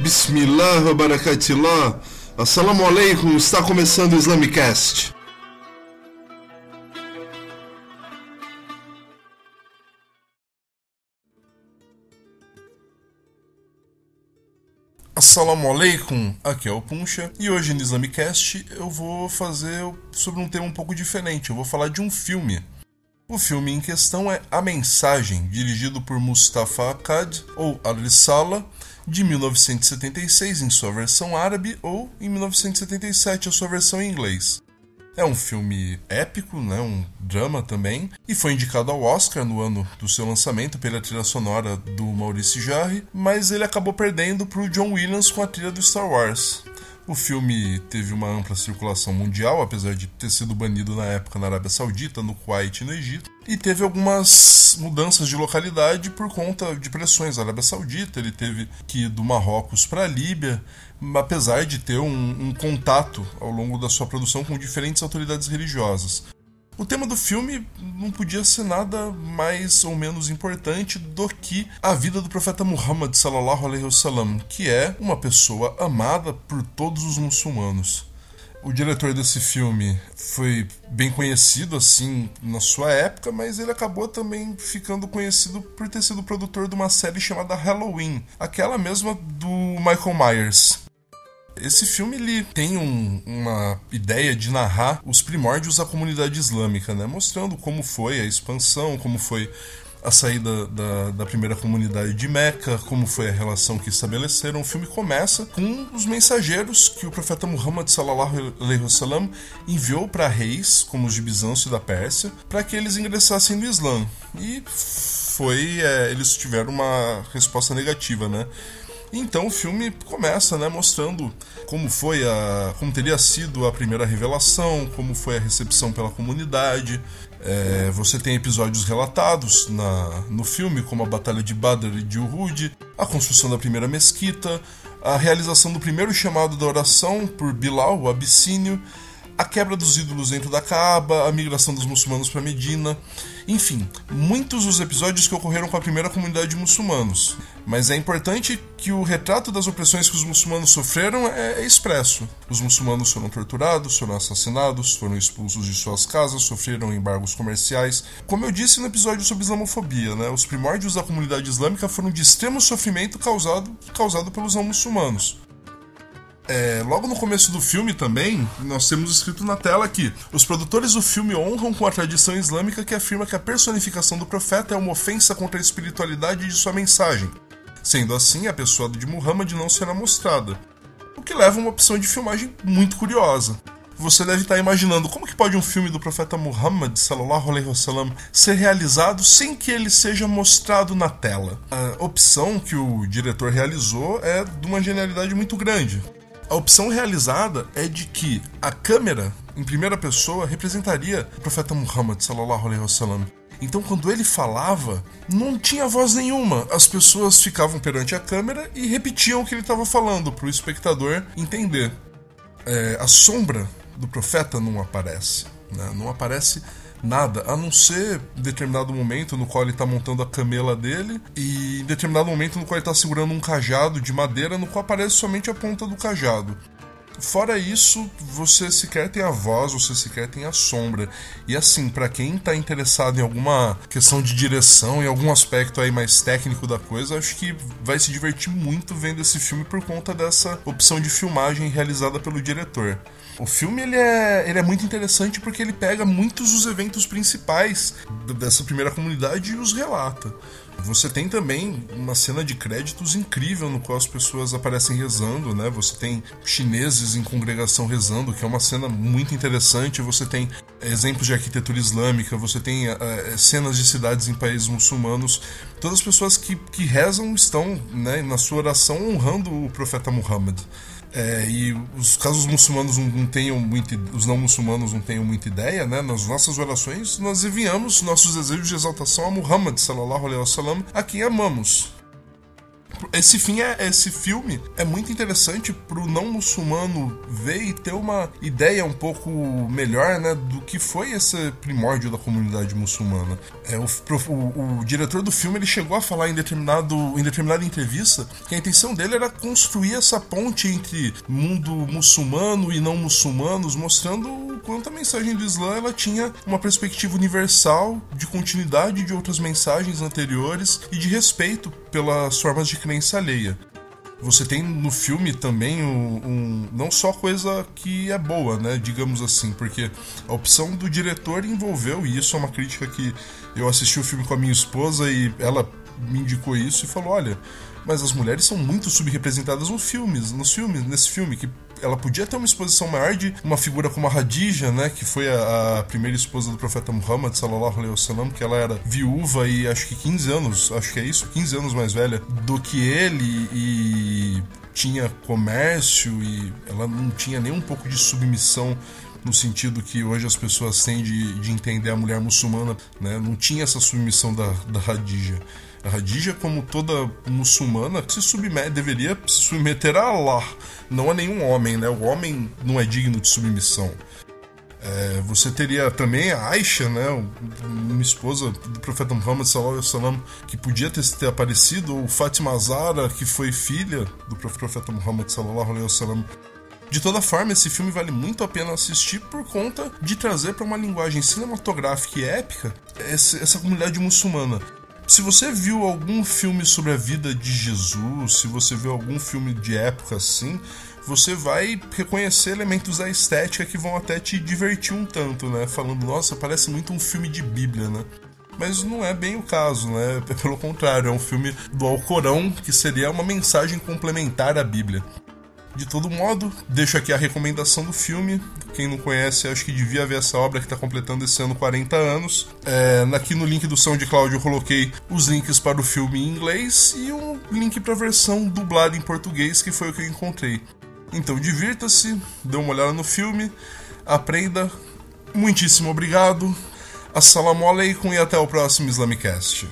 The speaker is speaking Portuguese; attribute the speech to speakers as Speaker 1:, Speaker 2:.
Speaker 1: Bismillah barakatillah. Assalamu alaikum, está começando o Islamicast. Assalamu alaikum, aqui é o Puncha e hoje no Islamicast eu vou fazer sobre um tema um pouco diferente. Eu vou falar de um filme. O filme em questão é A Mensagem, dirigido por Mustafa Akkad ou Al-Risala, de 1976 em sua versão árabe ou em 1977 a sua versão em inglês. É um filme épico, né, um drama também, e foi indicado ao Oscar no ano do seu lançamento pela trilha sonora do Maurice Jarre, mas ele acabou perdendo para o John Williams com a trilha do Star Wars. O filme teve uma ampla circulação mundial, apesar de ter sido banido na época na Arábia Saudita, no Kuwait e no Egito, e teve algumas mudanças de localidade por conta de pressões. A Arábia Saudita ele teve que ir do Marrocos para a Líbia, apesar de ter um, um contato ao longo da sua produção com diferentes autoridades religiosas. O tema do filme não podia ser nada mais ou menos importante do que a vida do profeta Muhammad sallallahu alaihi wasallam, que é uma pessoa amada por todos os muçulmanos. O diretor desse filme foi bem conhecido assim na sua época, mas ele acabou também ficando conhecido por ter sido produtor de uma série chamada Halloween, aquela mesma do Michael Myers. Esse filme ele tem um, uma ideia de narrar os primórdios da comunidade islâmica, né? mostrando como foi a expansão, como foi a saída da, da, primeira comunidade de Meca, como foi a relação que estabeleceram. O filme começa com os mensageiros que o profeta Muhammad alaihi wasallam enviou para reis, como os de Bizâncio e da Pérsia, para que eles ingressassem no Islã. E foi, é, eles tiveram uma resposta negativa, né? Então o filme começa, né, mostrando como foi a, como teria sido a primeira revelação, como foi a recepção pela comunidade. É, você tem episódios relatados na, no filme, como a Batalha de Badr e de Uhud, a construção da primeira mesquita, a realização do primeiro chamado da oração por Bilal, o abissínio, a quebra dos ídolos dentro da Kaaba, a migração dos muçulmanos para Medina, enfim, muitos dos episódios que ocorreram com a primeira comunidade de muçulmanos. Mas é importante que o retrato das opressões que os muçulmanos sofreram é, é expresso. Os muçulmanos foram torturados, foram assassinados, foram expulsos de suas casas, sofreram embargos comerciais. Como eu disse no episódio sobre islamofobia, né, os primórdios da comunidade islâmica foram de extremo sofrimento causado, causado pelos não muçulmanos. É, logo no começo do filme também, nós temos escrito na tela que os produtores do filme honram com a tradição islâmica que afirma que a personificação do profeta é uma ofensa contra a espiritualidade de sua mensagem. Sendo assim, a pessoa de Muhammad não será mostrada. O que leva a uma opção de filmagem muito curiosa. Você deve estar imaginando como que pode um filme do profeta Muhammad sallallahu alaihi wasallam ser realizado sem que ele seja mostrado na tela. A opção que o diretor realizou é de uma genialidade muito grande a opção realizada é de que a câmera, em primeira pessoa, representaria o profeta Muhammad sallallahu alaihi wasallam. Então, quando ele falava, não tinha voz nenhuma. As pessoas ficavam perante a câmera e repetiam o que ele estava falando para o espectador entender. É, a sombra do profeta não aparece. Né? Não aparece nada, a não ser determinado momento no qual ele está montando a camela dele e determinado momento no qual ele está segurando um cajado de madeira no qual aparece somente a ponta do cajado. Fora isso, você sequer tem a voz, você sequer tem a sombra. E assim, para quem tá interessado em alguma questão de direção, em algum aspecto aí mais técnico da coisa, acho que vai se divertir muito vendo esse filme por conta dessa opção de filmagem realizada pelo diretor. O filme ele é, ele é muito interessante porque ele pega muitos dos eventos principais dessa primeira comunidade e os relata. Você tem também uma cena de créditos incrível no qual as pessoas aparecem rezando, né? Você tem chineses em congregação rezando, que é uma cena muito interessante. Você tem exemplos de arquitetura islâmica, você tem uh, cenas de cidades em países muçulmanos. Todas as pessoas que, que rezam estão, né, na sua oração honrando o profeta Muhammad. É, e os casos muçulmanos não tenham muito, os não muçulmanos não tenham muita ideia, né? Nas nossas orações nós enviamos nossos desejos de exaltação a Muhammad sallallahu alaihi wasallam, a quem amamos. Esse fim é esse filme é muito interessante pro não muçulmano ver e ter uma ideia um pouco melhor, né, do que foi esse primórdio da comunidade muçulmana. É, o, o, o diretor do filme ele chegou a falar em determinado em determinada entrevista que a intenção dele era construir essa ponte entre mundo muçulmano e não muçulmanos, mostrando quanto a mensagem do Islã ela tinha uma perspectiva universal de continuidade de outras mensagens anteriores e de respeito pelas formas de crença alheia. Você tem no filme também um, um, não só coisa que é boa, né, digamos assim, porque a opção do diretor envolveu e isso é uma crítica que eu assisti o filme com a minha esposa e ela me indicou isso e falou, olha, mas as mulheres são muito subrepresentadas nos filmes, nos filmes, nesse filme que ela podia ter uma exposição maior de uma figura como a Hadija, né, que foi a, a primeira esposa do profeta Muhammad sallallahu alaihi wasallam, que ela era viúva e acho que 15 anos, acho que é isso, 15 anos mais velha do que ele e tinha comércio e ela não tinha nem um pouco de submissão no sentido que hoje as pessoas têm de, de entender a mulher muçulmana, né? Não tinha essa submissão da, da Hadija. A Hadija, como toda muçulmana, se submete, deveria se submeter a Allah, não a nenhum homem, né? O homem não é digno de submissão. É, você teria também a Aisha, né, uma esposa do profeta Muhammad wasallam, que podia ter, ter aparecido, ou Fatima Zara, que foi filha do profeta Muhammad wasallam. De toda forma, esse filme vale muito a pena assistir por conta de trazer para uma linguagem cinematográfica e épica essa comunidade muçulmana se você viu algum filme sobre a vida de Jesus, se você viu algum filme de época assim, você vai reconhecer elementos da estética que vão até te divertir um tanto, né? Falando, nossa, parece muito um filme de Bíblia, né? Mas não é bem o caso, né? Pelo contrário, é um filme do Alcorão que seria uma mensagem complementar à Bíblia. De todo modo, deixo aqui a recomendação do filme. Quem não conhece, acho que devia ver essa obra que está completando esse ano 40 anos. É, aqui no link do SoundCloud eu coloquei os links para o filme em inglês e um link para a versão dublada em português, que foi o que eu encontrei. Então divirta-se, dê uma olhada no filme, aprenda. Muitíssimo obrigado. Assalamu alaikum e até o próximo Islamicast.